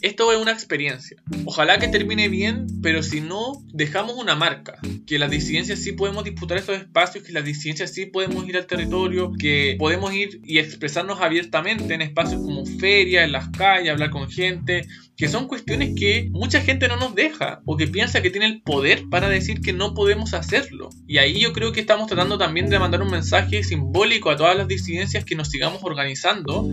esto es una experiencia. Ojalá que termine bien, pero si no, dejamos una marca. Que las disidencias sí podemos disputar estos espacios, que las disidencias sí podemos ir al territorio, que podemos ir y expresarnos abiertamente en espacios como ferias, en las calles, hablar con gente, que son cuestiones que mucha gente no nos deja o que piensa que tiene el poder para decir que no podemos hacerlo. Y ahí yo creo que estamos tratando también de mandar un mensaje simbólico a todas las disidencias que nos sigamos organizando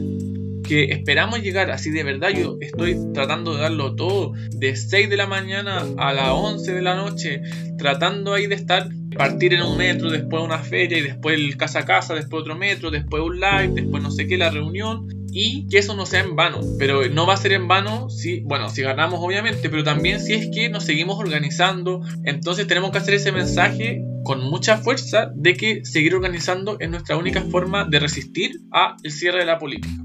que esperamos llegar así de verdad. Yo estoy tratando de darlo todo de 6 de la mañana a las 11 de la noche, tratando ahí de estar, partir en un metro, después una feria y después el casa a casa, después otro metro, después un live, después no sé qué, la reunión. Y que eso no sea en vano, pero no va a ser en vano si, bueno, si ganamos obviamente, pero también si es que nos seguimos organizando, entonces tenemos que hacer ese mensaje con mucha fuerza de que seguir organizando es nuestra única forma de resistir a cierre de la política.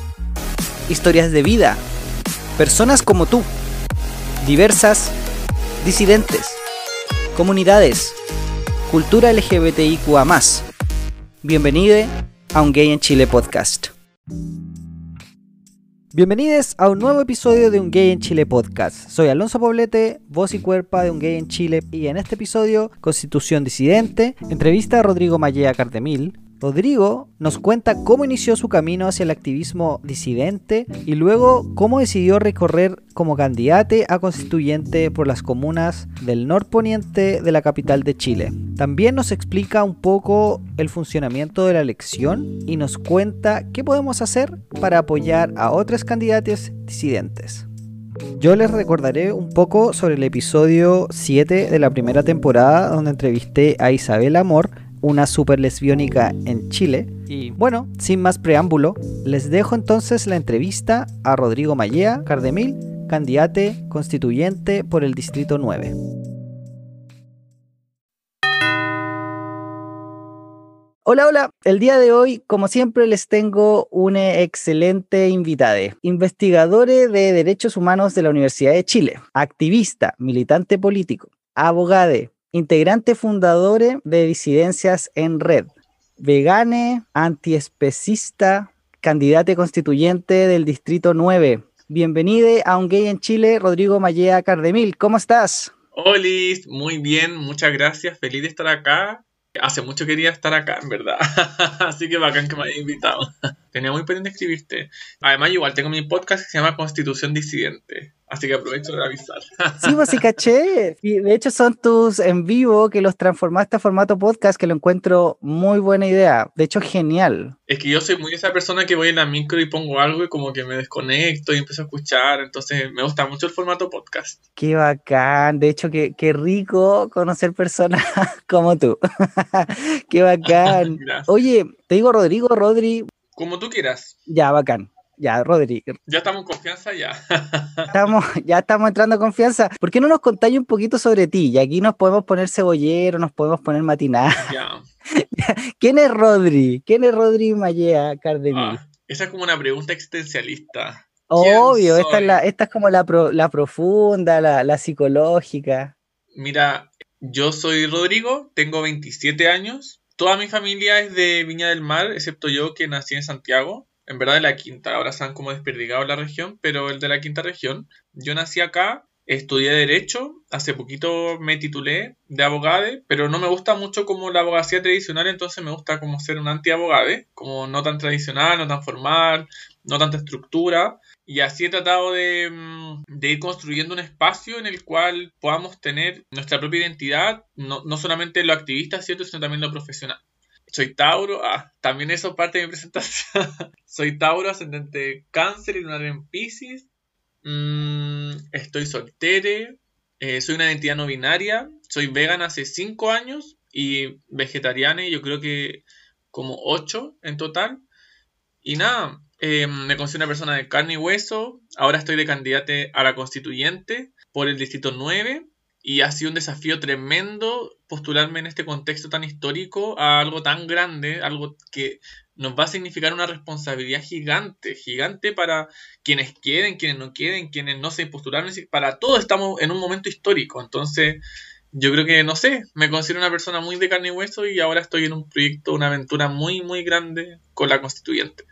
historias de vida, personas como tú, diversas, disidentes, comunidades, cultura LGBTIQA. Bienvenido a un Gay en Chile podcast. Bienvenidos a un nuevo episodio de Un Gay en Chile podcast. Soy Alonso Poblete, voz y cuerpa de Un Gay en Chile y en este episodio Constitución Disidente, entrevista a Rodrigo Mallea Cardemil, Rodrigo nos cuenta cómo inició su camino hacia el activismo disidente y luego cómo decidió recorrer como candidato a constituyente por las comunas del norponiente de la capital de Chile. También nos explica un poco el funcionamiento de la elección y nos cuenta qué podemos hacer para apoyar a otros candidatos disidentes. Yo les recordaré un poco sobre el episodio 7 de la primera temporada donde entrevisté a Isabel Amor, una super lesbiónica en Chile. Y bueno, sin más preámbulo, les dejo entonces la entrevista a Rodrigo Mallea Cardemil, candidate constituyente por el Distrito 9. Hola, hola. El día de hoy, como siempre, les tengo una excelente invitada. Investigadora de Derechos Humanos de la Universidad de Chile, activista, militante político, abogada, integrante fundador de Disidencias en Red, vegane, antiespecista, candidate constituyente del Distrito 9. Bienvenido a Un Gay en Chile, Rodrigo Mallea Cardemil. ¿Cómo estás? Hola, muy bien, muchas gracias, feliz de estar acá. Hace mucho quería estar acá, en verdad. Así que bacán que me hayas invitado. Tenía muy pendiente escribirte. Además, igual tengo mi podcast que se llama Constitución Disidente. Así que aprovecho de avisar. Sí, pues sí, caché. Y de hecho son tus en vivo que los transformaste a formato podcast, que lo encuentro muy buena idea. De hecho, genial. Es que yo soy muy esa persona que voy en la micro y pongo algo y como que me desconecto y empiezo a escuchar. Entonces me gusta mucho el formato podcast. Qué bacán. De hecho, qué, qué rico conocer personas como tú. qué bacán. Oye, te digo Rodrigo, Rodri. Como tú quieras. Ya, bacán. Ya, Rodri. Ya estamos en confianza, ya. estamos, ya estamos entrando en confianza. ¿Por qué no nos contáis un poquito sobre ti? Y aquí nos podemos poner cebollero, nos podemos poner matinal. Ya. ¿Quién es Rodri? ¿Quién es Rodri Mallea Cardemil? Ah, esa es como una pregunta existencialista. Obvio, esta es, la, esta es como la, la profunda, la, la psicológica. Mira, yo soy Rodrigo, tengo 27 años. Toda mi familia es de Viña del Mar, excepto yo que nací en Santiago en verdad de la quinta, ahora se han como desperdigado la región, pero el de la quinta región. Yo nací acá, estudié Derecho, hace poquito me titulé de abogado, pero no me gusta mucho como la abogacía tradicional, entonces me gusta como ser un anti-abogado, como no tan tradicional, no tan formal, no tanta estructura. Y así he tratado de, mm, de, ir construyendo un espacio en el cual podamos tener nuestra propia identidad, no, no solamente lo activista, ¿cierto? sino también lo profesional. Soy Tauro, ah, también eso parte de mi presentación. soy Tauro, ascendente cáncer y lunar en Pisces. Mm, estoy soltere. Eh, soy una identidad no binaria. Soy vegana hace 5 años y vegetariana, yo creo que como 8 en total. Y nada, eh, me considero una persona de carne y hueso. Ahora estoy de candidata a la constituyente por el distrito 9 y ha sido un desafío tremendo postularme en este contexto tan histórico a algo tan grande, algo que nos va a significar una responsabilidad gigante, gigante para quienes queden, quienes no queden, quienes no se postularon, para todos estamos en un momento histórico, entonces yo creo que, no sé, me considero una persona muy de carne y hueso y ahora estoy en un proyecto, una aventura muy, muy grande con la constituyente.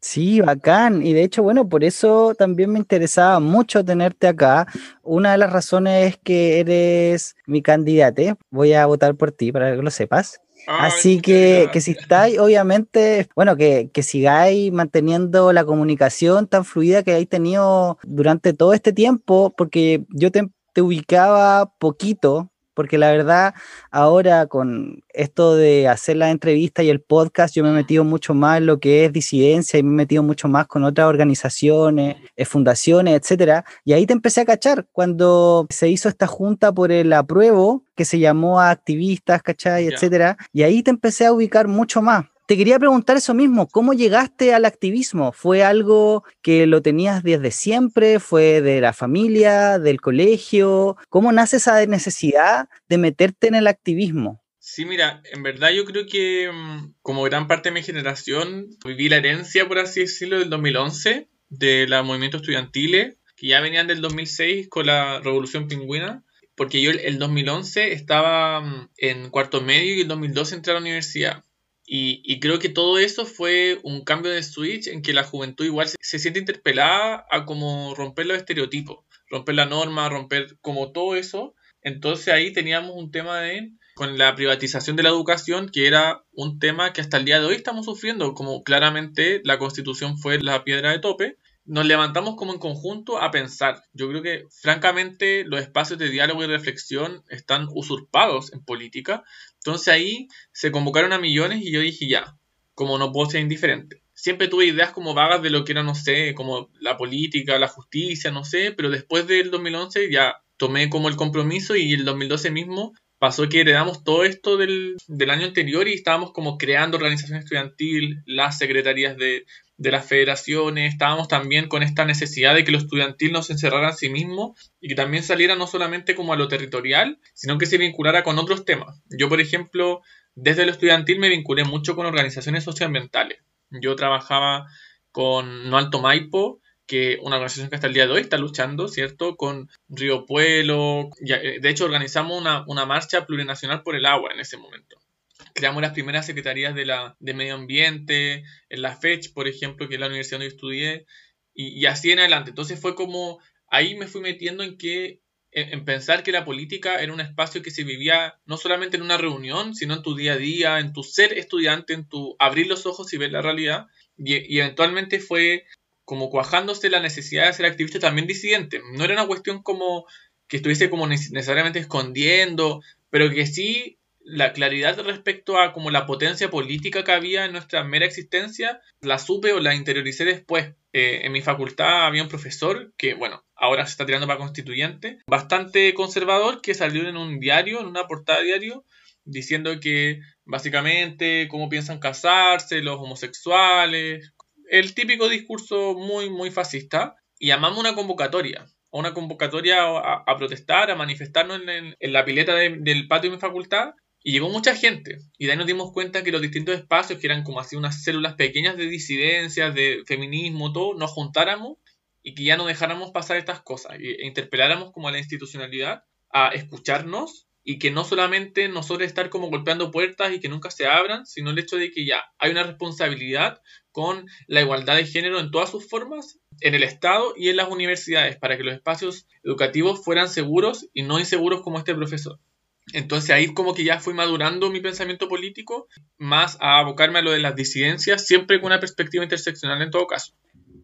Sí, bacán. Y de hecho, bueno, por eso también me interesaba mucho tenerte acá. Una de las razones es que eres mi candidate. Voy a votar por ti para que lo sepas. Así que, que si estáis, obviamente, bueno, que, que sigáis manteniendo la comunicación tan fluida que habéis tenido durante todo este tiempo, porque yo te, te ubicaba poquito porque la verdad ahora con esto de hacer la entrevista y el podcast, yo me he metido mucho más en lo que es disidencia y me he metido mucho más con otras organizaciones, eh, fundaciones, etcétera. Y ahí te empecé a cachar cuando se hizo esta junta por el apruebo que se llamó a activistas, ¿cachai? etcétera. Y ahí te empecé a ubicar mucho más. Te quería preguntar eso mismo, ¿cómo llegaste al activismo? ¿Fue algo que lo tenías desde siempre? ¿Fue de la familia, del colegio? ¿Cómo nace esa necesidad de meterte en el activismo? Sí, mira, en verdad yo creo que mm, como gran parte de mi generación viví la herencia, por así decirlo, del 2011, de los movimientos estudiantiles, que ya venían del 2006 con la Revolución Pingüina, porque yo el 2011 estaba mm, en cuarto medio y el 2012 entré a la universidad. Y, creo que todo eso fue un cambio de switch en que la juventud igual se, siente interpelada a como romper los estereotipos, romper la norma, romper como todo eso. Entonces ahí teníamos un tema de con la privatización de la educación, que era un tema que hasta el día de hoy estamos sufriendo, como claramente la constitución fue la piedra de tope, nos levantamos como en conjunto a pensar. Yo creo que, francamente, los espacios de diálogo y reflexión están usurpados en política. Entonces ahí se convocaron a millones y yo dije, ya, como no puedo ser indiferente. Siempre tuve ideas como vagas de lo que era, no sé, como la política, la justicia, no sé, pero después del 2011 ya tomé como el compromiso y el 2012 mismo pasó que heredamos todo esto del, del año anterior y estábamos como creando organización estudiantil, las secretarías de, de las federaciones, estábamos también con esta necesidad de que lo estudiantil no se encerrara en sí mismo y que también saliera no solamente como a lo territorial, sino que se vinculara con otros temas. Yo, por ejemplo, desde lo estudiantil me vinculé mucho con organizaciones socioambientales. Yo trabajaba con No Alto Maipo, que una organización que hasta el día de hoy está luchando, ¿cierto? Con Río Pueblo. Eh, de hecho, organizamos una, una marcha plurinacional por el agua en ese momento creamos las primeras secretarías de, la, de medio ambiente, en la FECH, por ejemplo, que es la universidad donde estudié, y, así en adelante. Entonces fue como, ahí me fui metiendo en que, en, pensar que la política era un espacio que se vivía no solamente en una reunión, sino en tu día a día, en tu ser estudiante, en tu abrir los ojos y ver la realidad, y, y eventualmente fue como cuajándose la necesidad de ser activista también disidente. No era una cuestión como que estuviese como necesariamente escondiendo, pero que sí la claridad respecto a como la potencia política que había en nuestra mera existencia, la supe o la interioricé después. Eh, en mi facultad había un profesor que, bueno, ahora se está tirando para constituyente, bastante conservador, que salió en un diario, en una portada de diario, diciendo que básicamente cómo piensan casarse los homosexuales, el típico discurso muy, muy fascista, y llamamos una convocatoria una convocatoria a, protestar, a manifestarnos en, la pileta del patio de mi facultad y llegó mucha gente. Y de ahí nos dimos cuenta que los distintos espacios, que eran como así unas células pequeñas de disidencias, de feminismo, todo, nos juntáramos y que ya no dejáramos pasar estas cosas. E interpeláramos como a la institucionalidad a escucharnos y que no solamente nosotros estar como golpeando puertas y que nunca se abran, sino el hecho de que ya hay una responsabilidad con la igualdad de género en todas sus formas en el Estado y en las universidades para que los espacios educativos fueran seguros y no inseguros como este profesor. Entonces ahí como que ya fui madurando mi pensamiento político, más a abocarme a lo de las disidencias, siempre con una perspectiva interseccional en todo caso.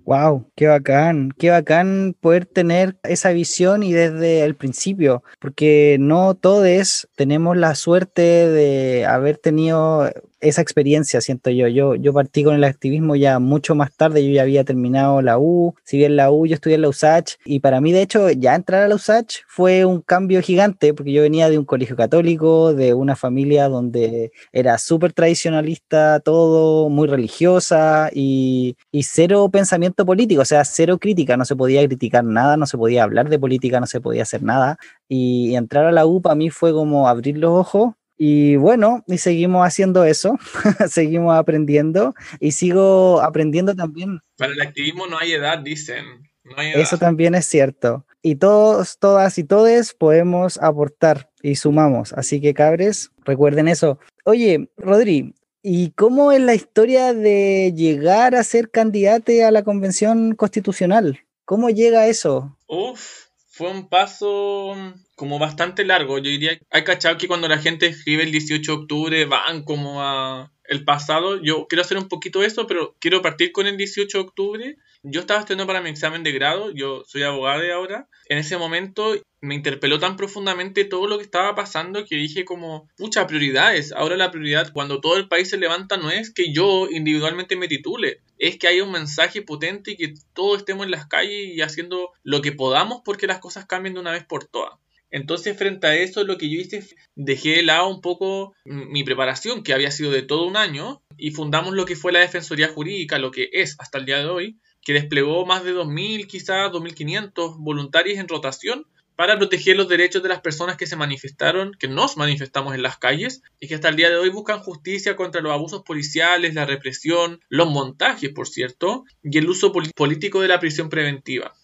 Wow, qué bacán, qué bacán poder tener esa visión y desde el principio, porque no todos tenemos la suerte de haber tenido esa experiencia, siento yo. yo. Yo partí con el activismo ya mucho más tarde, yo ya había terminado la U, si bien la U yo estudié en la USACH y para mí de hecho ya entrar a la USACH fue un cambio gigante porque yo venía de un colegio católico, de una familia donde era súper tradicionalista todo, muy religiosa y, y cero pensamiento político, o sea, cero crítica, no se podía criticar nada, no se podía hablar de política, no se podía hacer nada. Y entrar a la U para mí fue como abrir los ojos y bueno, y seguimos haciendo eso, seguimos aprendiendo y sigo aprendiendo también. Para el activismo no hay edad, dicen. Eso también es cierto. Y todos, todas y todes podemos aportar y sumamos. Así que cabres, recuerden eso. Oye, Rodri, ¿y cómo es la historia de llegar a ser candidato a la convención constitucional? ¿Cómo llega eso? Uf, fue un paso como bastante largo. Yo diría, hay cachado que cuando la gente escribe el 18 de octubre van como a el pasado. Yo quiero hacer un poquito eso, pero quiero partir con el 18 de octubre. Yo estaba estudiando para mi examen de grado, yo soy abogado de ahora. En ese momento me interpeló tan profundamente todo lo que estaba pasando que dije como, muchas prioridades. Ahora la prioridad cuando todo el país se levanta no es que yo individualmente me titule, es que haya un mensaje potente y que todos estemos en las calles y haciendo lo que podamos porque las cosas cambien de una vez por todas. Entonces, frente a eso, lo que yo hice, dejé de lado un poco mi preparación, que había sido de todo un año, y fundamos lo que fue la Defensoría Jurídica, lo que es hasta el día de hoy, que desplegó más de 2.000, quizás 2.500 voluntarios en rotación para proteger los derechos de las personas que se manifestaron, que nos manifestamos en las calles y que hasta el día de hoy buscan justicia contra los abusos policiales, la represión, los montajes, por cierto, y el uso político de la prisión preventiva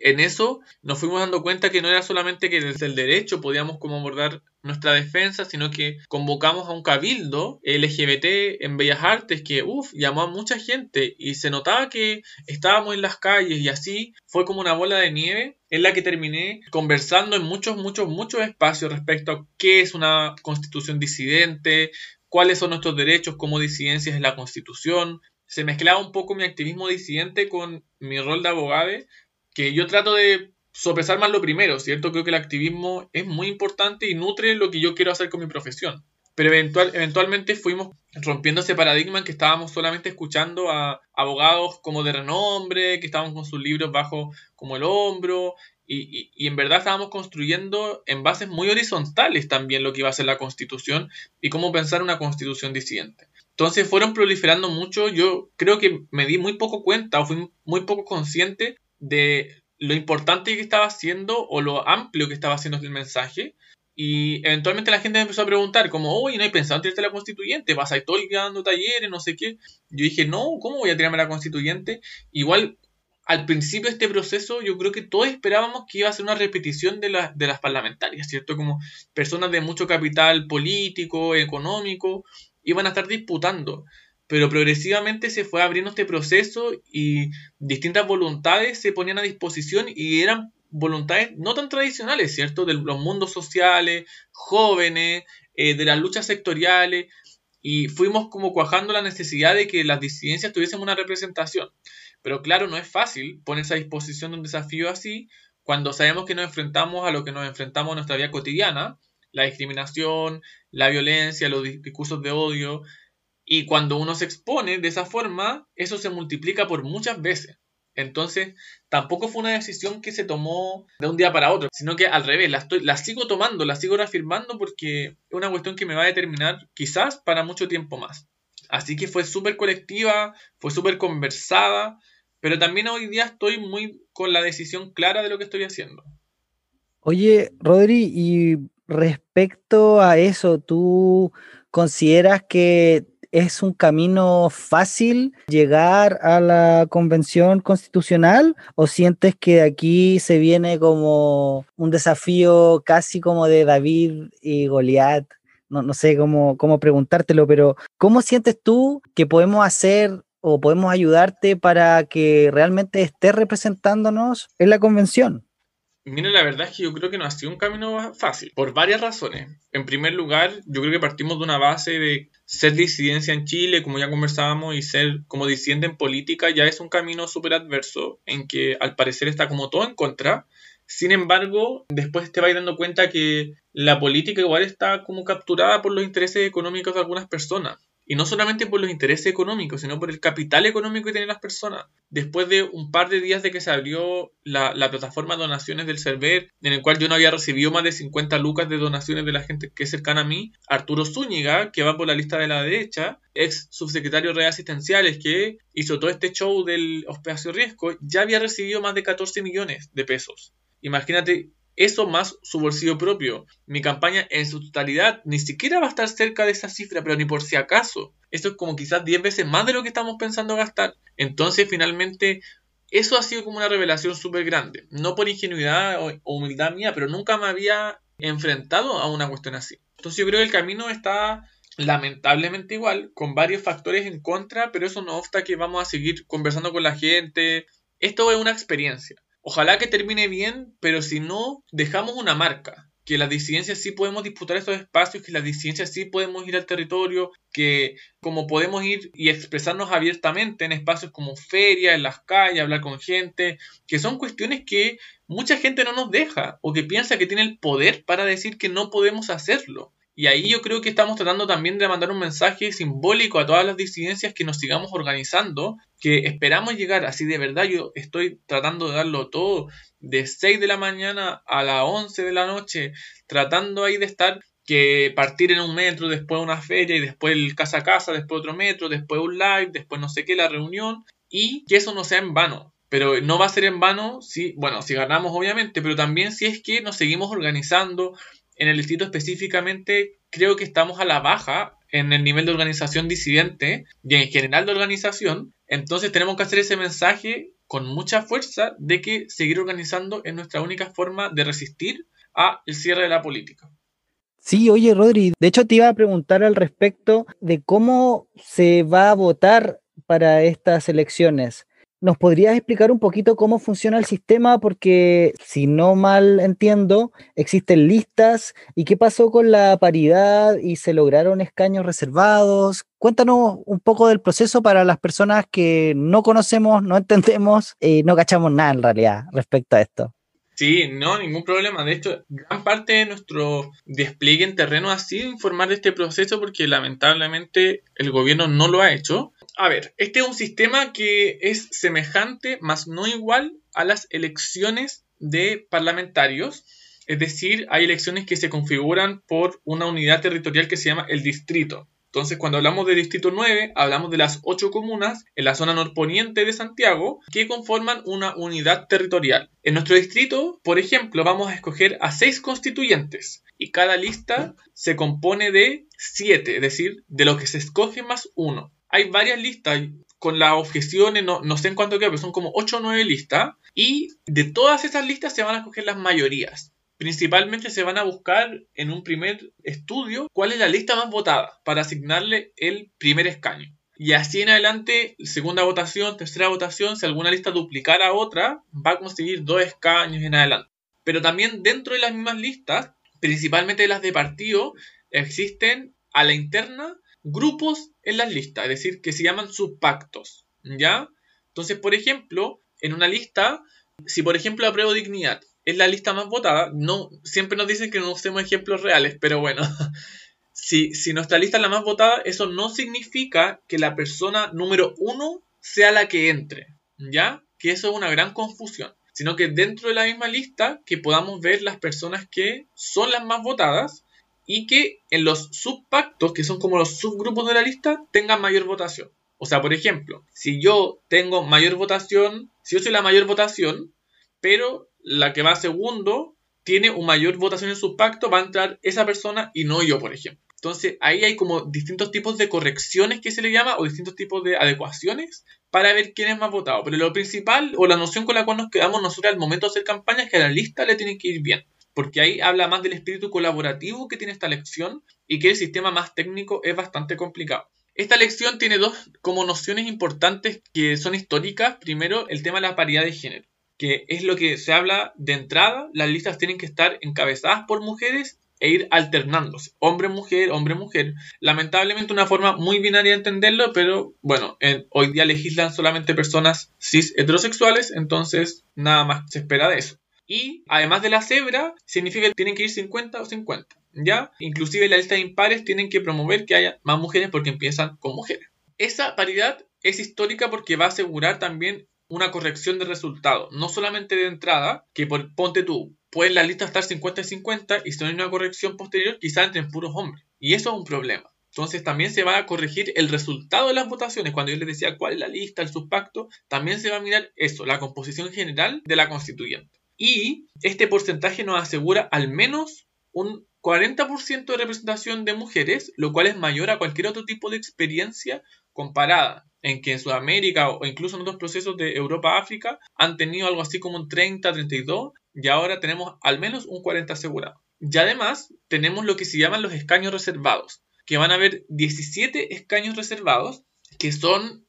en eso nos fuimos dando cuenta que no era solamente que desde el derecho podíamos como abordar nuestra defensa, sino que convocamos a un cabildo LGBT en Bellas Artes que, uff, llamó a mucha gente y se notaba que estábamos en las calles y así fue como una bola de nieve en la que terminé conversando en muchos, muchos, muchos espacios respecto a qué es una constitución disidente, cuáles son nuestros derechos como disidencias en la constitución. Se mezclaba un poco mi activismo disidente con mi rol de abogado que yo trato de sopesar más lo primero, ¿cierto? Creo que el activismo es muy importante y nutre lo que yo quiero hacer con mi profesión. Pero eventual, eventualmente fuimos rompiendo ese paradigma en que estábamos solamente escuchando a abogados como de renombre, que estaban con sus libros bajo como el hombro, y, y, en verdad estábamos construyendo en bases muy horizontales también lo que iba a ser la constitución y cómo pensar una constitución disidente. Entonces fueron proliferando mucho, yo creo que me di muy poco cuenta o fui muy poco consciente de lo importante que estaba haciendo o lo amplio que estaba haciendo el mensaje. Y eventualmente la gente me empezó a preguntar, como, oye, no hay pensado en tirarte la constituyente, vas a ir todo el dando talleres, no sé qué. Yo dije, no, ¿cómo voy a tirarme la constituyente? Igual, al principio de este proceso, yo creo que todos esperábamos que iba a ser una repetición de, de las parlamentarias, ¿cierto? Como personas de mucho capital político, económico, iban a estar disputando pero progresivamente se fue abriendo este proceso y distintas voluntades se ponían a disposición y eran voluntades no tan tradicionales, ¿cierto? De los mundos sociales, jóvenes, eh, de las luchas sectoriales, y fuimos como cuajando la necesidad de que las disidencias tuviesen una representación. Pero claro, no es fácil ponerse a disposición de un desafío así cuando sabemos que nos enfrentamos a lo que nos enfrentamos en nuestra vida cotidiana, la discriminación, la violencia, los discursos de odio, y cuando uno se expone de esa forma, eso se multiplica por muchas veces. Entonces, tampoco fue una decisión que se tomó de un día para otro, sino que al revés, la, estoy, la sigo tomando, la sigo reafirmando porque es una cuestión que me va a determinar quizás para mucho tiempo más. Así que fue súper colectiva, fue súper conversada, pero también hoy día estoy muy con la decisión clara de lo que estoy haciendo. Oye, Rodri, y respecto a eso, ¿tú consideras que ¿Es un camino fácil llegar a la convención constitucional o sientes que aquí se viene como un desafío casi como de David y Goliat? No, no sé cómo, cómo preguntártelo, pero ¿cómo sientes tú que podemos hacer o podemos ayudarte para que realmente estés representándonos en la convención? Mira, la verdad es que yo creo que no ha sido un camino fácil, por varias razones. En primer lugar, yo creo que partimos de una base de ser disidencia en Chile, como ya conversábamos, y ser como disidente en política ya es un camino súper adverso, en que al parecer está como todo en contra. Sin embargo, después te vas dando cuenta que la política igual está como capturada por los intereses económicos de algunas personas Y no solamente por los intereses económicos, sino por el capital económico que tienen las personas. Después de un par de días de que se abrió la, la plataforma de donaciones del server, en el cual yo no había recibido más de 50 lucas de donaciones de la gente que es cercana a mí, Arturo Zúñiga, que va por la lista de la derecha, ex subsecretario de asistenciales que hizo todo este show del hospedaje riesgo, ya había recibido más de 14 millones de pesos. Imagínate eso más su bolsillo propio. Mi campaña en su totalidad ni siquiera va a estar cerca de esa cifra, pero ni por si acaso. Esto es como quizás 10 veces más de lo que estamos pensando gastar. Entonces, finalmente, eso ha sido como una revelación súper grande. No por ingenuidad o humildad mía, pero nunca me había enfrentado a una cuestión así. Entonces, yo creo que el camino está lamentablemente igual, con varios factores en contra, pero eso no obsta que vamos a seguir conversando con la gente. Esto es una experiencia. Ojalá que termine bien, pero si no, dejamos una marca. Que las disidencias sí podemos disputar estos espacios, que las disidencias sí podemos ir al territorio, que como podemos ir y expresarnos abiertamente en espacios como ferias, en las calles, hablar con gente, que son cuestiones que mucha gente no nos deja o que piensa que tiene el poder para decir que no podemos hacerlo. Y ahí yo creo que estamos tratando también de mandar un mensaje simbólico a todas las disidencias que nos sigamos organizando, que esperamos llegar así de verdad. Yo estoy tratando de darlo todo de 6 de la mañana a las 11 de la noche, tratando ahí de estar que partir en un metro, después una feria y después el casa a casa, después otro metro, después un live, después no sé qué, la reunión y que eso no sea en vano. Pero no va a ser en vano si, bueno, si ganamos obviamente, pero también si es que nos seguimos organizando, en el distrito específicamente creo que estamos a la baja en el nivel de organización disidente y en general de organización. Entonces tenemos que hacer ese mensaje con mucha fuerza de que seguir organizando es nuestra única forma de resistir a el cierre de la política. Sí, oye Rodri, de hecho te iba a preguntar al respecto de cómo se va a votar para estas elecciones. ¿Nos podrías explicar un poquito cómo funciona el sistema? Porque si no mal entiendo, existen listas. ¿Y qué pasó con la paridad y se lograron escaños reservados? Cuéntanos un poco del proceso para las personas que no conocemos, no entendemos y no cachamos nada en realidad respecto a esto. Sí, no, ningún problema. De hecho, gran parte de nuestro despliegue en terreno ha sido informar de este proceso porque lamentablemente el gobierno no lo ha hecho. A ver, este es un sistema que es semejante, más no igual, a las elecciones de parlamentarios. Es decir, hay elecciones que se configuran por una unidad territorial que se llama el distrito. Entonces, cuando hablamos de Distrito 9, hablamos de las ocho comunas en la zona norponiente de Santiago que conforman una unidad territorial. En nuestro distrito, por ejemplo, vamos a escoger a seis constituyentes y cada lista se compone de siete, es decir, de lo que se escoge más uno hay varias listas con las objeciones, no, no sé en cuánto queda, pero son como 8 o 9 listas. Y de todas esas listas se van a escoger las mayorías. Principalmente se van a buscar en un primer estudio cuál es la lista más votada para asignarle el primer escaño. Y así en adelante, segunda votación, tercera votación, si alguna lista duplicara a otra, va a conseguir dos escaños en adelante. Pero también dentro de las mismas listas, principalmente las de partido, existen a la interna grupos en las listas, es decir, que se llaman subpactos, ¿ya? Entonces, por ejemplo, en una lista, si por ejemplo apruebo dignidad es la lista más votada, no, siempre nos dicen que no usemos ejemplos reales, pero bueno, si, si nuestra lista es la más votada, eso no significa que la persona número uno sea la que entre, ¿ya? Que eso es una gran confusión sino que dentro de la misma lista que podamos ver las personas que son las más votadas y que en los subpactos, que son como los subgrupos de la lista, tengan mayor votación. O sea, por ejemplo, si yo tengo mayor votación, si yo soy la mayor votación, pero la que va segundo tiene una mayor votación en su pacto, va a entrar esa persona y no yo, por ejemplo. Entonces ahí hay como distintos tipos de correcciones que se le llama o distintos tipos de adecuaciones para ver quién es más votado. Pero lo principal o la noción con la cual nos quedamos nosotros al momento de hacer campaña es que a la lista le tiene que ir bien porque ahí habla más del espíritu colaborativo que tiene esta lección y que el sistema más técnico es bastante complicado. Esta lección tiene dos como nociones importantes que son históricas. Primero, el tema de la paridad de género, que es lo que se habla de entrada. Las listas tienen que estar encabezadas por mujeres e ir alternándose, hombre-mujer, hombre-mujer. Lamentablemente una forma muy binaria de entenderlo, pero bueno, hoy día legislan solamente personas cis heterosexuales, entonces nada más se espera de eso. Y además de la cebra, significa que tienen que ir 50 o 50. ¿Ya? Inclusive la lista impares tienen que promover que haya más mujeres porque empiezan con mujeres. Esa paridad es histórica porque va a asegurar también una corrección de resultados. No solamente de entrada, que por, ponte tú, puede la lista estar 50 y 50 y si no hay una corrección posterior, quizá entren puros hombres. Y eso es un problema. Entonces también se va a corregir el resultado de las votaciones. Cuando yo les decía cuál es la lista, el subpacto, también se va a mirar eso, la composición general de la constituyente. Y este porcentaje nos asegura al menos un 40% de representación de mujeres, lo cual es mayor a cualquier otro tipo de experiencia comparada, en que en Sudamérica o incluso en otros procesos de Europa-África han tenido algo así como un 30, 32 y ahora tenemos al menos un 40 asegurado. Y además tenemos lo que se llaman los escaños reservados, que van a haber 17 escaños reservados, que son,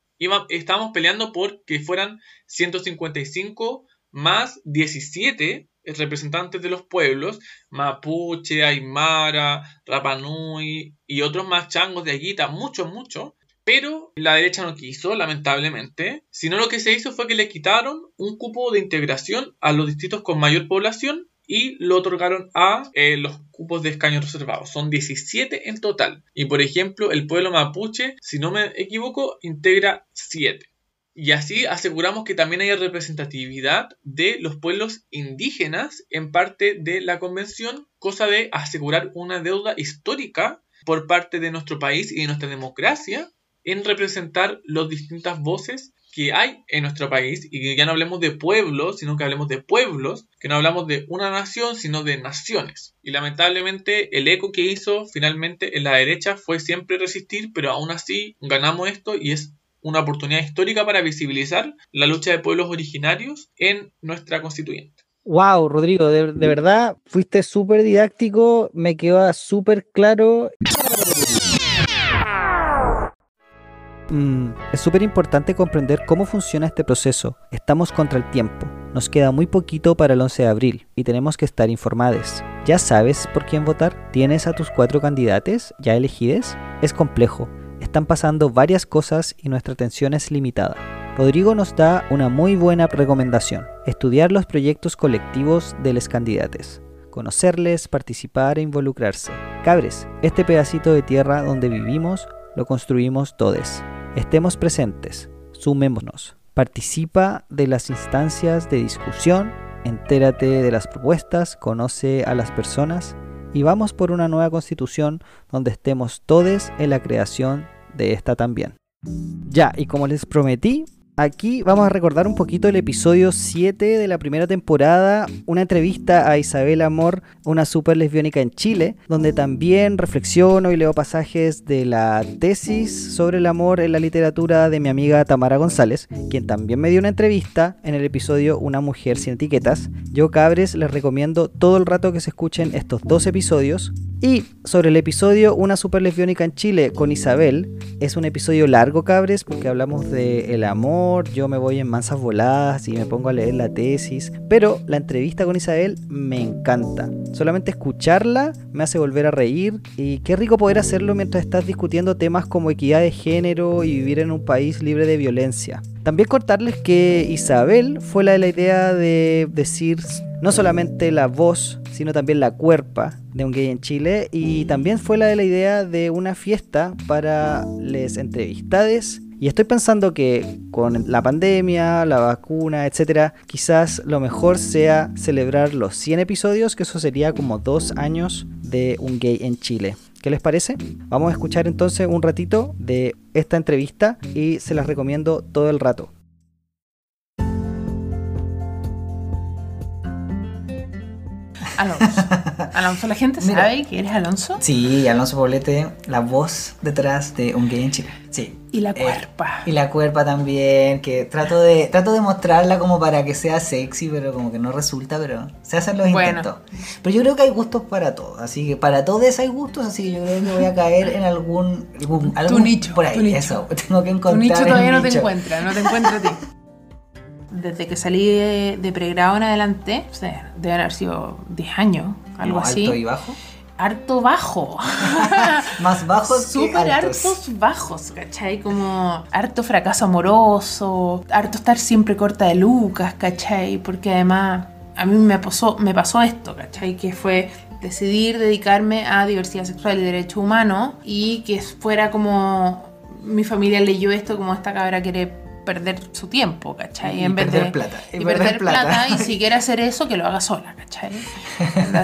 estamos peleando por que fueran 155 más 17 representantes de los pueblos, Mapuche, Aymara, Rapanui y otros más changos de Aguita, mucho, mucho. Pero la derecha no quiso, lamentablemente, sino lo que se hizo fue que le quitaron un cupo de integración a los distritos con mayor población y lo otorgaron a eh, los cupos de escaños reservados. Son 17 en total. Y por ejemplo, el pueblo mapuche, si no me equivoco, integra 7. Y así aseguramos que también haya representatividad de los pueblos indígenas en parte de la convención, cosa de asegurar una deuda histórica por parte de nuestro país y de nuestra democracia en representar las distintas voces que hay en nuestro país y que ya no hablemos de pueblos, sino que hablemos de pueblos, que no hablamos de una nación, sino de naciones. Y lamentablemente el eco que hizo finalmente en la derecha fue siempre resistir, pero aún así ganamos esto y es una oportunidad histórica para visibilizar la lucha de pueblos originarios en nuestra constituyente. Wow, Rodrigo, de, de verdad fuiste súper didáctico, me quedó súper claro. Mm, es súper importante comprender cómo funciona este proceso. Estamos contra el tiempo. Nos queda muy poquito para el 11 de abril y tenemos que estar informados. ¿Ya sabes por quién votar? ¿Tienes a tus cuatro candidatos ya elegidos? Es complejo. Están pasando varias cosas y nuestra atención es limitada. Rodrigo nos da una muy buena recomendación. Estudiar los proyectos colectivos de los candidatos. Conocerles, participar e involucrarse. Cabres, este pedacito de tierra donde vivimos lo construimos todos. Estemos presentes, sumémonos, participa de las instancias de discusión, entérate de las propuestas, conoce a las personas y vamos por una nueva constitución donde estemos todos en la creación de esta también. Ya, y como les prometí, Aquí vamos a recordar un poquito el episodio 7 de la primera temporada, una entrevista a Isabel Amor, una super lesbiónica en Chile, donde también reflexiono y leo pasajes de la tesis sobre el amor en la literatura de mi amiga Tamara González, quien también me dio una entrevista en el episodio Una mujer sin etiquetas. Yo cabres les recomiendo todo el rato que se escuchen estos dos episodios. Y sobre el episodio Una super lesbiónica en Chile con Isabel, es un episodio largo cabres porque hablamos de el yo me voy en mansas voladas y me pongo a leer la tesis, pero la entrevista con Isabel me encanta. Solamente escucharla me hace volver a reír y qué rico poder hacerlo mientras estás discutiendo temas como equidad de género y vivir en un país libre de violencia. También contarles que Isabel fue la de la idea de decir no solamente la voz, sino también la cuerpa de un gay en Chile y también fue la de la idea de una fiesta para les entrevistades y estoy pensando que con la pandemia, la vacuna, etcétera, quizás lo mejor sea celebrar los 100 episodios, que eso sería como dos años de un gay en Chile. ¿Qué les parece? Vamos a escuchar entonces un ratito de esta entrevista y se las recomiendo todo el rato. Alonso. Alonso, ¿la gente sabe que eres Alonso? Sí, Alonso Poblete, la voz detrás de Un Gay en Chile. Sí. Y la eh, cuerpa. y la cuerpa también, que trato de trato de mostrarla como para que sea sexy, pero como que no resulta, pero se hacen los intentos. Pero yo creo que hay gustos para todos, así que para todos hay gustos, así que yo creo que voy a caer en algún... algún, tu nicho. Por ahí, eso. Tengo que encontrar Tu nicho todavía no te encuentra, no te encuentra a ti. desde que salí de, pregrado en adelante, o sea, deben haber sido 10 años, algo así. ¿Alto y bajo? Harto bajo. Más bajos Súper que hartos bajos, ¿cachai? Como harto fracaso amoroso, harto estar siempre corta de lucas, ¿cachai? Porque además a mí me pasó, me pasó esto, ¿cachai? Que fue decidir dedicarme a diversidad sexual y derechos humanos y que fuera como mi familia leyó esto como esta cabra quiere perder su tiempo, ¿cachai? Y en vez perder de, plata. Y, perder, plata. Y si quiere hacer eso, que lo haga sola, ¿cachai?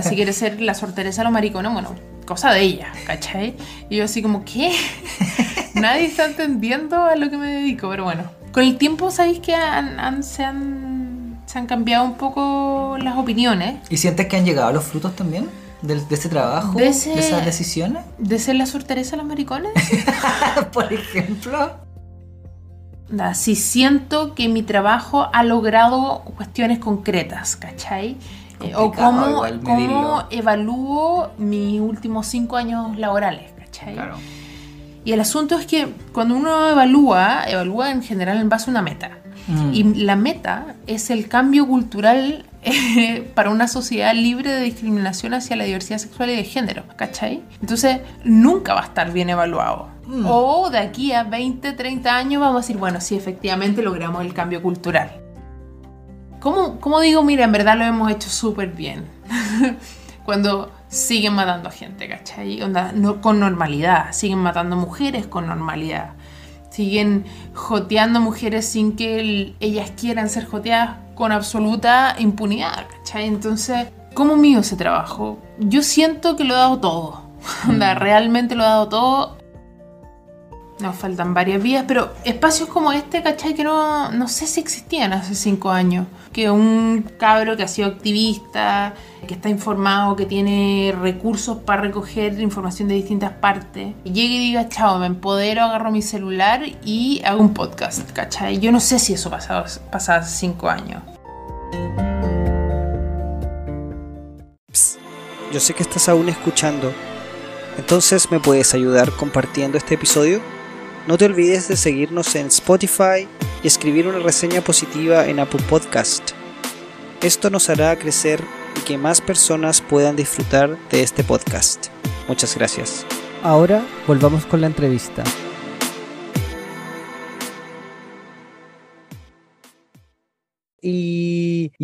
si quiere ser la sorteresa los maricones, bueno, cosa de ella, ¿cachai? Y yo así como, ¿qué? Nadie está entendiendo a lo que me dedico, pero bueno. Con el tiempo, ¿sabéis que han, se, han, se han cambiado un poco las opiniones? ¿Y sientes que han llegado los frutos también? De, de ese trabajo, de, esas decisiones. ¿De ser la sorteresa los maricones? Por ejemplo. Si siento que mi trabajo ha logrado cuestiones concretas, ¿cachai? Eh, o cómo, cómo evalúo mis últimos cinco años laborales, ¿cachai? Claro. Y el asunto es que cuando uno evalúa, evalúa en general en base a una meta. Mm. Y la meta es el cambio cultural eh, para una sociedad libre de discriminación hacia la diversidad sexual y de género, ¿cachai? Entonces, nunca va a estar bien evaluado. Mm. O de aquí a 20, 30 años vamos a decir, bueno, sí, efectivamente logramos el cambio cultural. ¿Cómo, cómo digo, mira, en verdad lo hemos hecho súper bien? Cuando siguen matando gente, ¿cachai? Onda, no, con normalidad, siguen matando mujeres con normalidad. Siguen joteando mujeres sin que ellas quieran ser joteadas con absoluta impunidad, ¿cachai? Entonces, ¿cómo mío ese trabajo? Yo siento que lo he dado todo. Onda, mm. realmente lo he dado todo nos faltan varias vías, pero espacios como este, ¿cachai? Que no, no sé si existían hace cinco años. Que un cabro que ha sido activista, que está informado, que tiene recursos para recoger información de distintas partes, llegue y diga, chao, me empodero, agarro mi celular y hago un podcast, ¿cachai? Yo no sé si eso pasaba, pasaba hace cinco años. yo sé que estás aún escuchando. Entonces, ¿me puedes ayudar compartiendo este episodio? No te olvides de seguirnos en Spotify y escribir una reseña positiva en Apple Podcast. Esto nos hará crecer y que más personas puedan disfrutar de este podcast. Muchas gracias. Ahora volvamos con la entrevista. Y,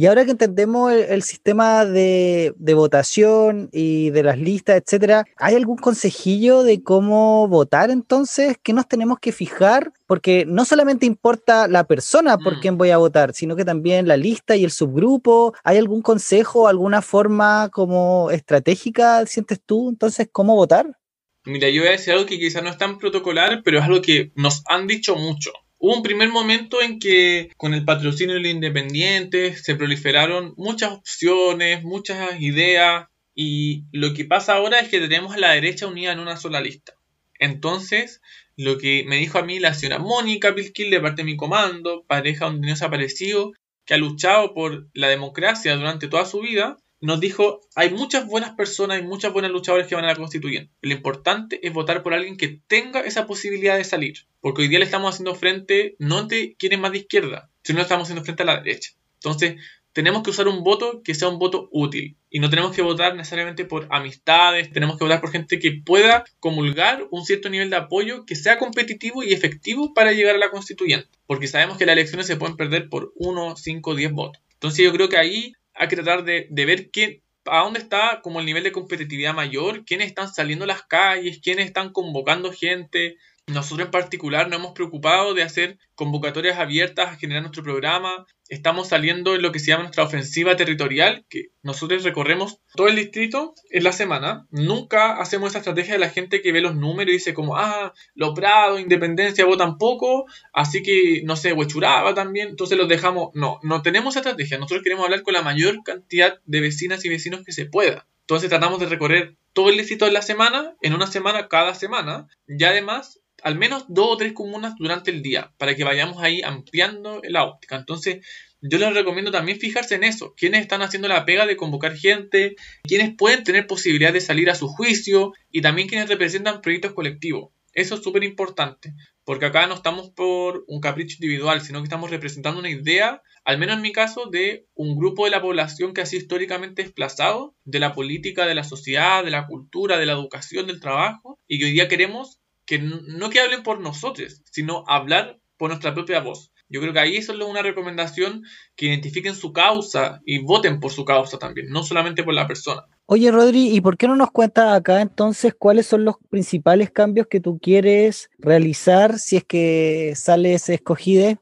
ahora que entendemos el, sistema de, votación y de las listas, etcétera, ¿hay algún consejillo de cómo votar entonces? ¿Qué nos tenemos que fijar? Porque no solamente importa la persona por mm. quien voy a votar, sino que también la lista y el subgrupo. ¿Hay algún consejo, alguna forma como estratégica, sientes tú, entonces, cómo votar? Mira, yo voy a decir algo que quizás no es tan protocolar, pero es algo que nos han dicho mucho. Hubo un primer momento en que con el patrocinio del independiente se proliferaron muchas opciones, muchas ideas y lo que pasa ahora es que tenemos a la derecha unida en una sola lista. Entonces, lo que me dijo a mí la señora Mónica Pilquil de parte de mi comando, pareja donde no desaparecido, que ha luchado por la democracia durante toda su vida, nos dijo, hay muchas buenas personas, hay muchas buenas luchadoras que van a la constituyente. Lo importante es votar por alguien que tenga esa posibilidad de salir. Porque hoy día le estamos haciendo frente no ante quienes más de izquierda, sino le estamos haciendo frente a la derecha. Entonces, tenemos que usar un voto que sea un voto útil. Y no tenemos que votar necesariamente por amistades, tenemos que votar por gente que pueda comulgar un cierto nivel de apoyo que sea competitivo y efectivo para llegar a la constituyente. Porque sabemos que las elecciones se pueden perder por 1, 5, 10 votos. Entonces yo creo que ahí hay que tratar de, ver quién, a dónde está como el nivel de competitividad mayor, quiénes están saliendo a las calles, quiénes están convocando gente, nosotros en particular nos hemos preocupado de hacer convocatorias abiertas a generar nuestro programa. Estamos saliendo en lo que se llama nuestra ofensiva territorial, que nosotros recorremos todo el distrito en la semana. Nunca hacemos esa estrategia de la gente que ve los números y dice como, ah, Lo Prado, Independencia votan poco, así que, no sé, Huechuraba también, entonces los dejamos. No, no tenemos estrategia. Nosotros queremos hablar con la mayor cantidad de vecinas y vecinos que se pueda. Entonces tratamos de recorrer todo el distrito en la semana, en una semana cada semana, y además al menos dos o tres comunas durante el día para que vayamos ahí ampliando la óptica. Entonces, yo les recomiendo también fijarse en eso, quiénes están haciendo la pega de convocar gente, quiénes pueden tener posibilidad de salir a su juicio y también quienes representan proyectos colectivos. Eso es súper importante, porque acá no estamos por un capricho individual, sino que estamos representando una idea, al menos en mi caso, de un grupo de la población que ha sido históricamente desplazado de la política, de la sociedad, de la cultura, de la educación, del trabajo, y que hoy día queremos que no que hablen por nosotros, sino hablar por nuestra propia voz. Yo creo que ahí eso es una recomendación que identifiquen su causa y voten por su causa también, no solamente por la persona. Oye, Rodri, ¿y por qué no nos cuentas acá entonces cuáles son los principales cambios que tú quieres realizar si es que sales escogida?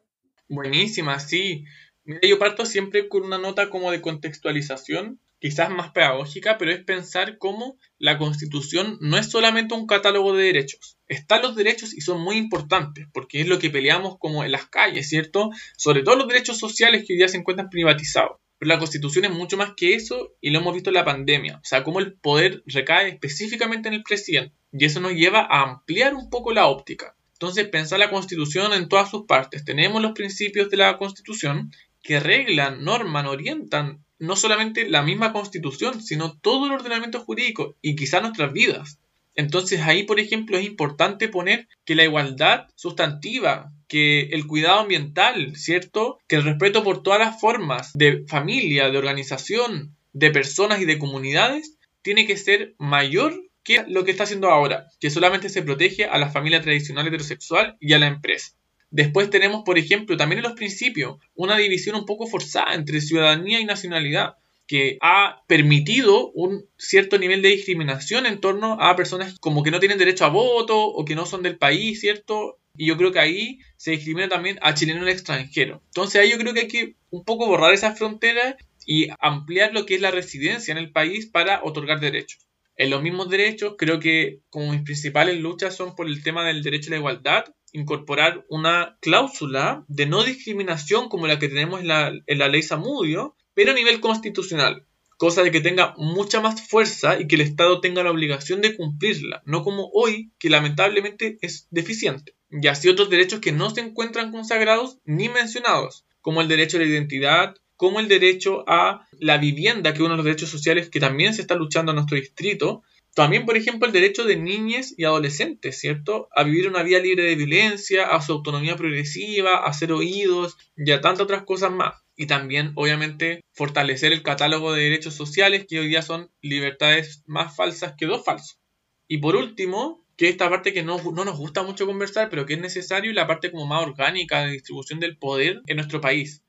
Buenísima, sí. Mira, yo parto siempre con una nota como de contextualización quizás más pedagógica, pero es pensar cómo la Constitución no es solamente un catálogo de derechos. Están los derechos y son muy importantes, porque es lo que peleamos como en las calles, ¿cierto? Sobre todo los derechos sociales que hoy día se encuentran privatizados. Pero la Constitución es mucho más que eso y lo hemos visto en la pandemia. O sea, cómo el poder recae específicamente en el presidente. Y eso nos lleva a ampliar un poco la óptica. Entonces, pensar la Constitución en todas sus partes. Tenemos los principios de la Constitución que reglan, norman, orientan no solamente la misma constitución, sino todo el ordenamiento jurídico y quizá nuestras vidas. Entonces ahí, por ejemplo, es importante poner que la igualdad sustantiva, que el cuidado ambiental, ¿cierto? Que el respeto por todas las formas de familia, de organización, de personas y de comunidades, tiene que ser mayor que lo que está haciendo ahora, que solamente se protege a la familia tradicional heterosexual y a la empresa. Después tenemos, por ejemplo, también en los principios, una división un poco forzada entre ciudadanía y nacionalidad, que ha permitido un cierto nivel de discriminación en torno a personas como que no tienen derecho a voto o que no son del país, ¿cierto? Y yo creo que ahí se discrimina también a chilenos extranjero. Entonces ahí yo creo que hay que un poco borrar esas fronteras y ampliar lo que es la residencia en el país para otorgar derechos. En los mismos derechos, creo que como mis principales luchas son por el tema del derecho a la igualdad, incorporar una cláusula de no discriminación como la que tenemos en la, en la ley Samudio, pero a nivel constitucional, cosa de que tenga mucha más fuerza y que el Estado tenga la obligación de cumplirla, no como hoy, que lamentablemente es deficiente. Y así otros derechos que no se encuentran consagrados ni mencionados, como el derecho a la identidad, como el derecho a la vivienda, que es uno de los derechos sociales que también se está luchando en nuestro distrito, también, por ejemplo, el derecho de niñas y adolescentes, ¿cierto? A vivir una vida libre de violencia, a su autonomía progresiva, a ser oídos y a tantas otras cosas más. Y también, obviamente, fortalecer el catálogo de derechos sociales que hoy día son libertades más falsas que dos falsos. Y por último, que esta parte que no, no nos gusta mucho conversar, pero que es necesario, la parte como más orgánica de distribución del poder en nuestro país.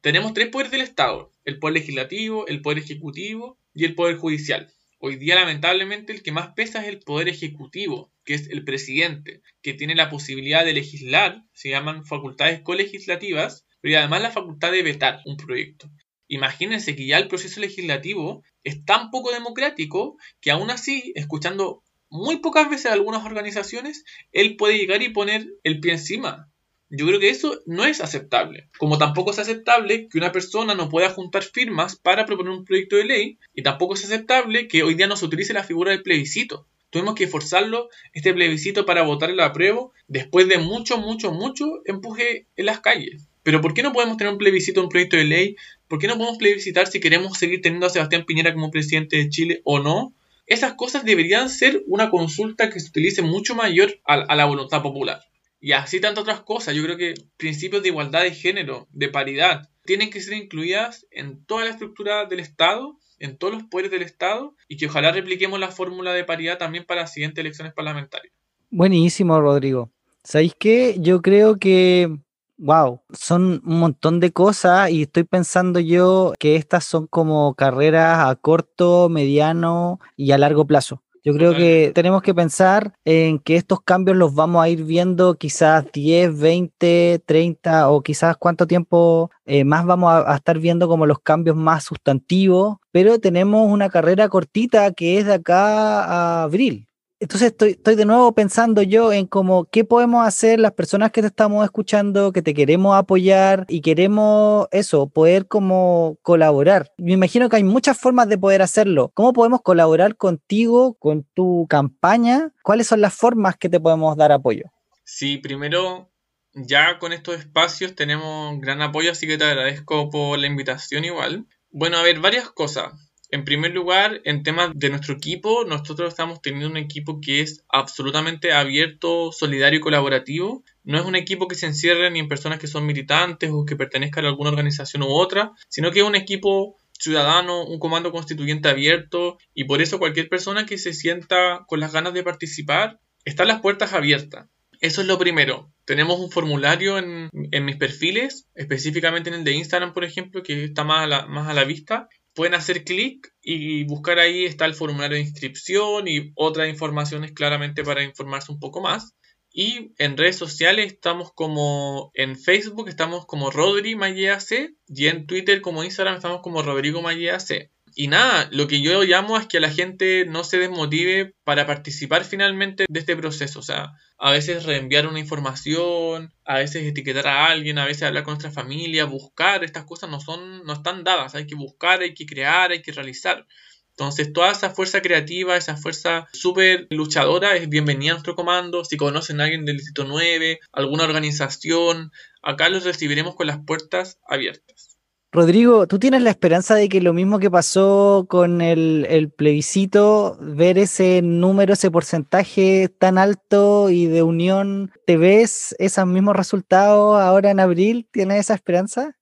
Tenemos tres poderes del Estado, el poder legislativo, el poder ejecutivo y el poder judicial. Hoy día, lamentablemente, el que más pesa es el poder ejecutivo, que es el presidente, que tiene la posibilidad de legislar, se llaman facultades colegislativas, pero además la facultad de vetar un proyecto. Imagínense que ya el proceso legislativo es tan poco democrático que aún así, escuchando muy pocas veces a algunas organizaciones, él puede llegar y poner el pie encima yo creo que eso no es aceptable. Como tampoco es aceptable que una persona no pueda juntar firmas para proponer un proyecto de ley y tampoco es aceptable que hoy día no se utilice la figura del plebiscito. Tuvimos que forzarlo, este plebiscito, para votar el apruebo después de mucho, mucho, mucho empuje en las calles. Pero ¿por qué no podemos tener un plebiscito, un proyecto de ley? ¿Por qué no podemos plebiscitar si queremos seguir teniendo a Sebastián Piñera como presidente de Chile o no? Esas cosas deberían ser una consulta que se utilice mucho mayor a la voluntad popular. Y así tantas otras cosas. Yo creo que principios de igualdad de género, de paridad, tienen que ser incluidas en toda la estructura del Estado, en todos los poderes del Estado, y que ojalá repliquemos la fórmula de paridad también para las siguientes elecciones parlamentarias. Buenísimo, Rodrigo. ¿Sabéis qué? Yo creo que, wow, son un montón de cosas y estoy pensando yo que estas son como carreras a corto, mediano y a largo plazo. Yo creo que tenemos que pensar en que estos cambios los vamos a ir viendo quizás 10, 20, 30 o quizás cuánto tiempo eh, más vamos a, a, estar viendo como los cambios más sustantivos, pero tenemos una carrera cortita que es de acá a abril entonces estoy, estoy de nuevo pensando yo en cómo qué podemos hacer las personas que te estamos escuchando, que te queremos apoyar y queremos eso, poder como colaborar. Me imagino que hay muchas formas de poder hacerlo. ¿Cómo podemos colaborar contigo, con tu campaña? ¿Cuáles son las formas que te podemos dar apoyo? Sí, primero, ya con estos espacios tenemos gran apoyo, así que te agradezco por la invitación igual. Bueno, a ver, varias cosas. En primer lugar, en temas de nuestro equipo, nosotros estamos teniendo un equipo que es absolutamente abierto, solidario y colaborativo. No es un equipo que se encierre ni en personas que son militantes o que pertenezcan a alguna organización u otra, sino que es un equipo ciudadano, un comando constituyente abierto y por eso cualquier persona que se sienta con las ganas de participar, están las puertas abiertas. Eso es lo primero. Tenemos un formulario en, mis perfiles, específicamente en el de Instagram, por ejemplo, que está más a la, más a la vista. Pueden hacer clic y buscar ahí está el formulario de inscripción y otras informaciones claramente para informarse un poco más. Y en redes sociales estamos como en Facebook estamos como Rodri C y en Twitter como Instagram estamos como Rodrigo C. Y nada, lo que yo llamo es que la gente no se desmotive para participar finalmente de este proceso. O sea, a veces reenviar una información, a veces etiquetar a alguien, a veces hablar con nuestra familia, buscar, estas cosas no son, no están dadas. Hay que buscar, hay que crear, hay que realizar. Entonces, toda esa fuerza creativa, esa fuerza súper luchadora es bienvenida a nuestro comando. Si conocen a alguien del Distrito 9, alguna organización, acá los recibiremos con las puertas abiertas. Rodrigo, ¿tú tienes la esperanza de que lo mismo que pasó con el, plebiscito, ver ese número, ese porcentaje tan alto y de unión, ¿te ves esos mismos resultados ahora en abril? ¿Tienes esa esperanza?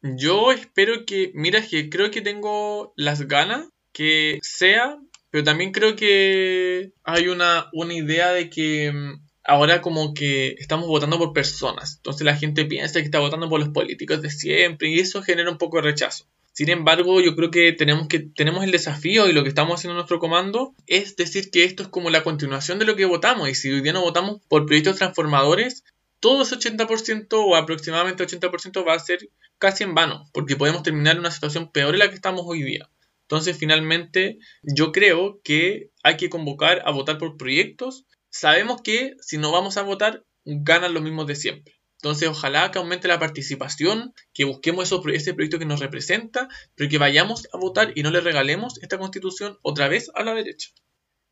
Yo espero que, mira, que creo que tengo las ganas que sea, pero también creo que hay una, idea de que mm, ahora como que estamos votando por personas. Entonces la gente piensa que está votando por los políticos de siempre y eso genera un poco de rechazo. Sin embargo, yo creo que tenemos que tenemos el desafío y lo que estamos haciendo en nuestro comando es decir que esto es como la continuación de lo que votamos y si hoy día no votamos por proyectos transformadores, todo ese 80% o aproximadamente 80% va a ser casi en vano, porque podemos terminar en una situación peor en la que estamos hoy día. Entonces, finalmente, yo creo que hay que convocar a votar por proyectos. Sabemos que si no vamos a votar, ganan los mismos de siempre. Entonces, ojalá que aumente la participación, que busquemos eso, ese proyecto que nos representa, pero que vayamos a votar y no le regalemos esta constitución otra vez a la derecha.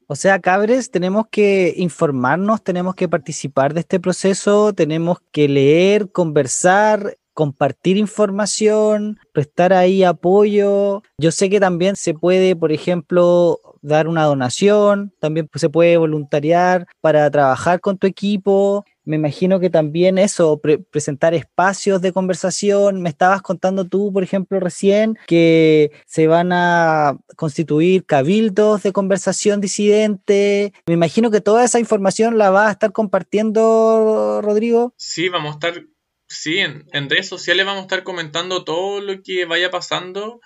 O sea, cabres, tenemos que informarnos, tenemos que participar de este proceso, tenemos que leer, conversar, compartir información, prestar ahí apoyo. Yo sé que también se puede, por ejemplo, dar una donación, también se puede voluntariar para trabajar con tu equipo. Me imagino que también eso, presentar espacios de conversación. Me estabas contando tú, por ejemplo, recién que se van a constituir cabildos de conversación disidente. Me imagino que toda esa información la va a estar compartiendo, Rodrigo. Sí, vamos a estar Sí, en, redes sociales vamos a estar comentando todo lo que vaya pasando.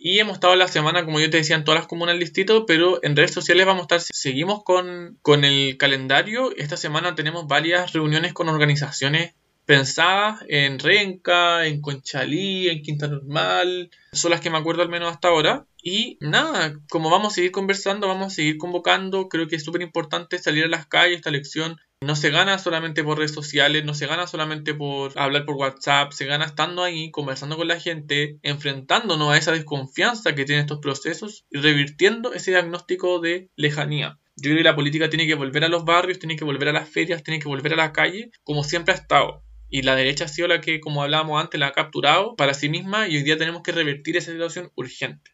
Y hemos estado la semana, como yo te decía, en todas las comunas del distrito, pero en redes sociales vamos a estar, seguimos con, con el calendario. Esta semana tenemos varias reuniones con organizaciones pensadas en Renca, en Conchalí, en Quinta Normal, son las que me acuerdo al menos hasta ahora. Y nada, como vamos a seguir conversando, vamos a seguir convocando, creo que es súper importante salir a las calles, esta elección no se gana solamente por redes sociales, no se gana solamente por hablar por WhatsApp, se gana estando ahí, conversando con la gente, enfrentándonos a esa desconfianza que tienen estos procesos y revirtiendo ese diagnóstico de lejanía. Yo creo que la política tiene que volver a los barrios, tiene que volver a las ferias, tiene que volver a la calle, como siempre ha estado. Y la derecha ha sido la que, como hablábamos antes, la ha capturado para sí misma y hoy día tenemos que revertir esa situación urgente.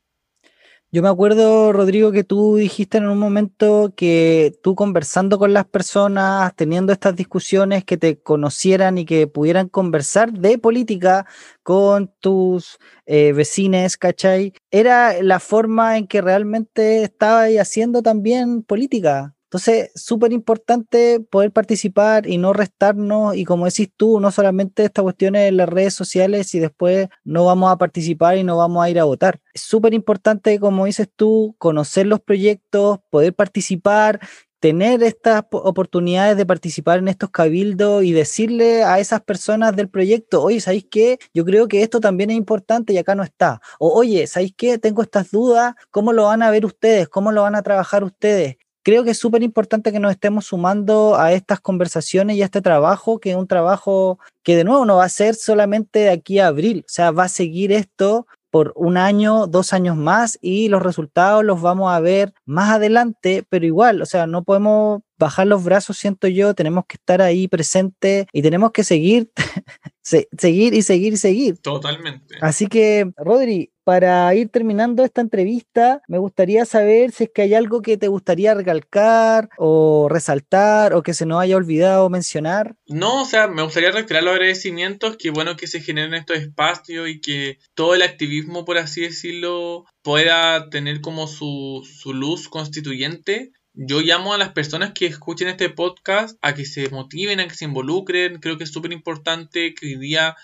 Yo me acuerdo, Rodrigo, que tú dijiste en un momento que tú conversando con las personas, teniendo estas discusiones, que te conocieran y que pudieran conversar de política con tus eh, vecines, ¿cachai? Era la forma en que realmente estabas haciendo también política. Entonces, súper importante poder participar y no restarnos y como decís tú, no solamente estas cuestiones en las redes sociales y después no vamos a participar y no vamos a ir a votar. Es súper importante, como dices tú, conocer los proyectos, poder participar, tener estas oportunidades de participar en estos cabildos y decirle a esas personas del proyecto, oye, ¿sabéis qué? Yo creo que esto también es importante y acá no está. O oye, ¿sabéis qué? Tengo estas dudas, ¿cómo lo van a ver ustedes? ¿Cómo lo van a trabajar ustedes? Creo que es súper importante que nos estemos sumando a estas conversaciones y a este trabajo, que es un trabajo que de nuevo no va a ser solamente de aquí a abril, o sea, va a seguir esto por un año, dos años más y los resultados los vamos a ver más adelante, pero igual, o sea, no podemos bajar los brazos, siento yo, tenemos que estar ahí presentes y tenemos que seguir, seguir y seguir y seguir. Totalmente. Así que, Rodri, para ir terminando esta entrevista, me gustaría saber si es que hay algo que te gustaría recalcar o resaltar o que se nos haya olvidado mencionar. No, o sea, me gustaría reiterar los agradecimientos, que bueno que se generen estos espacios y que todo el activismo, por así decirlo, pueda tener como su, su luz constituyente Yo llamo a las personas que escuchen este podcast a que se motiven, a que se involucren. Creo que es súper importante que hoy día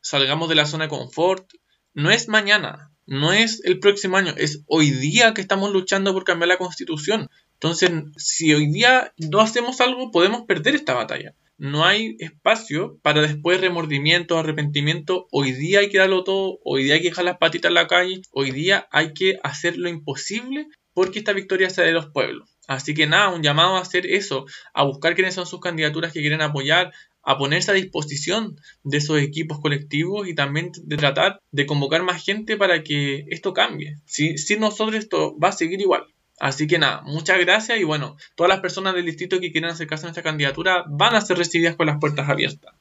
salgamos de la zona de confort. No es mañana, no es el próximo año, es hoy día que estamos luchando por cambiar la constitución. Entonces, si hoy día no hacemos algo, podemos perder esta batalla. No hay espacio para después remordimiento, arrepentimiento. Hoy día hay que darlo todo, hoy día hay que dejar las patitas en la calle, hoy día hay que hacer lo imposible porque esta victoria sea de los pueblos. Así que nada, un llamado a hacer eso, a buscar quiénes son sus candidaturas que quieren apoyar, a ponerse a disposición de esos equipos colectivos y también de tratar de convocar más gente para que esto cambie. Si, si nosotros esto va a seguir igual. Así que nada, muchas gracias y bueno, todas las personas del distrito que quieran acercarse a nuestra candidatura van a ser recibidas con las puertas abiertas.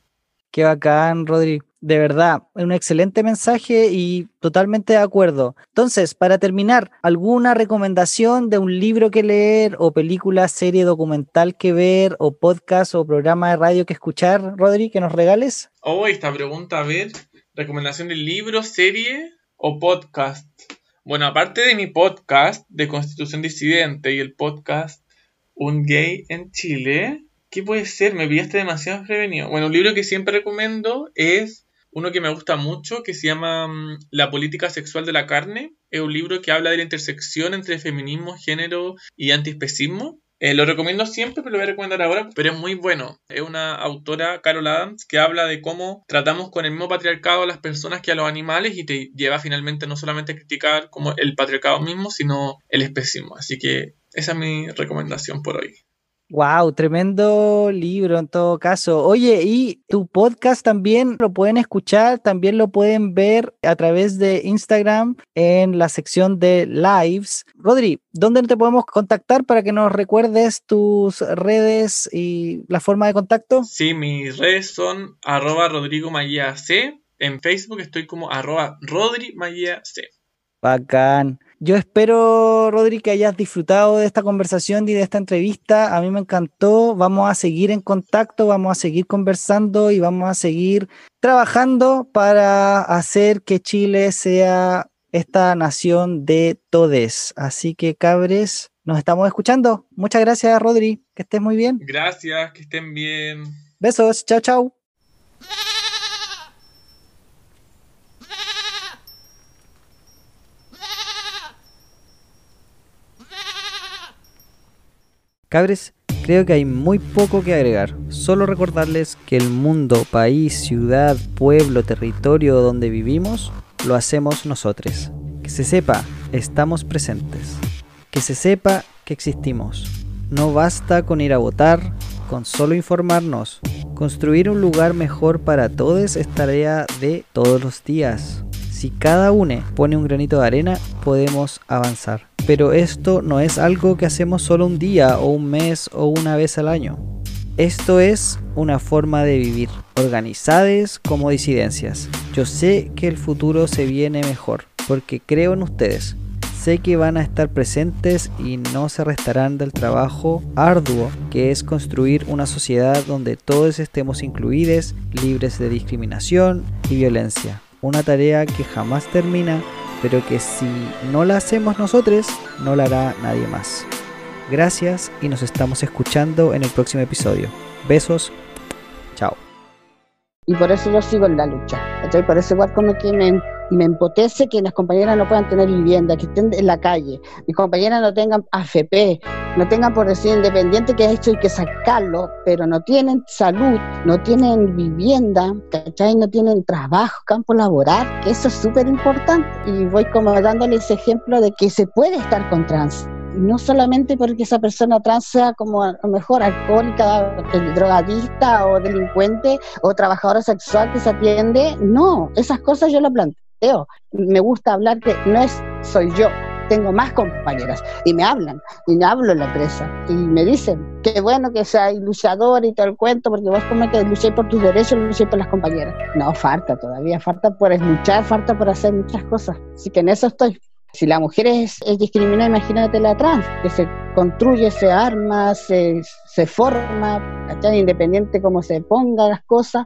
Qué bacán, Rodri. De verdad, un excelente mensaje y totalmente de acuerdo. Entonces, para terminar, ¿alguna recomendación de un libro que leer o película, serie, documental que ver o podcast o programa de radio que escuchar, Rodri, que nos regales? Oh, esta pregunta, a ver, recomendación de libro, serie o podcast. Bueno, aparte de mi podcast de Constitución Disidente y el podcast Un Gay en Chile, ¿qué puede ser? Me pillaste demasiado prevenido. Bueno, un libro que siempre recomiendo es uno que me gusta mucho, que se llama mm, La política sexual de la carne. Es un libro que habla de la intersección entre feminismo, género y antiespecismo. Eh, lo recomiendo siempre, pero lo voy a recomendar ahora, pero es muy bueno. Es una autora, Carol Adams, que habla de cómo tratamos con el mismo patriarcado a las personas que a los animales y te lleva finalmente no solamente a criticar como el patriarcado mismo, sino el especismo. Así que esa es mi recomendación por hoy. Wow, tremendo libro en todo caso. Oye, y tu podcast también lo pueden escuchar, también lo pueden ver a través de Instagram en la sección de lives. Rodri, ¿dónde te podemos contactar para que nos recuerdes tus redes y la forma de contacto? Sí, mis redes son arroba Rodrigo C. En Facebook estoy como arroba Rodri C. Bacán. Yo espero, Rodri, que hayas disfrutado de esta conversación y de esta entrevista. A mí me encantó. Vamos a seguir en contacto, vamos a seguir conversando y vamos a seguir trabajando para hacer que Chile sea esta nación de todes. Así que, cabres, nos estamos escuchando. Muchas gracias, Rodri. Que estés muy bien. Gracias, que estén bien. Besos. Chao, chao. Cabres, creo que hay muy poco que agregar. Solo recordarles que el mundo, país, ciudad, pueblo, territorio donde vivimos, lo hacemos nosotros. Que se sepa, estamos presentes. Que se sepa que existimos. No basta con ir a votar, con solo informarnos. Construir un lugar mejor para todos es tarea de todos los días. Si cada uno pone un granito de arena, podemos avanzar. Pero esto no es algo que hacemos solo un día o un mes o una vez al año. Esto es una forma de vivir, organizadas como disidencias. Yo sé que el futuro se viene mejor, porque creo en ustedes. Sé que van a estar presentes y no se restarán del trabajo arduo que es construir una sociedad donde todos estemos incluidos, libres de discriminación y violencia. Una tarea que jamás termina pero que si no la hacemos nosotros, no la hará nadie más. Gracias y nos estamos escuchando en el próximo episodio. Besos, chao. Y por eso yo sigo en la lucha. Por eso igual como que y me empotece que las compañeras no puedan tener vivienda, que estén en la calle, mis compañeras no tengan AFP, no tengan por decir independiente que esto hay que sacarlo, pero no tienen salud, no tienen vivienda, ¿cachai? No tienen trabajo, campo laboral, que eso es súper importante. Y voy como dándoles ejemplo de que se puede estar con trans, no solamente porque esa persona trans sea como a lo mejor alcohólica, drogadista o delincuente o trabajadora sexual que se atiende, no, esas cosas yo lo planteo me gusta hablar que no es soy yo, tengo más compañeras y me hablan y me hablo en la empresa y me dicen que bueno que sea luchador y todo el cuento porque vos como que luché por tus derechos, luché por las compañeras. No, falta todavía, falta por luchar, falta por hacer muchas cosas. Así que en eso estoy. Si la mujer es, discriminada, imagínate la trans, que se construye, se arma, se, se forma, independiente cómo se ponga las cosas.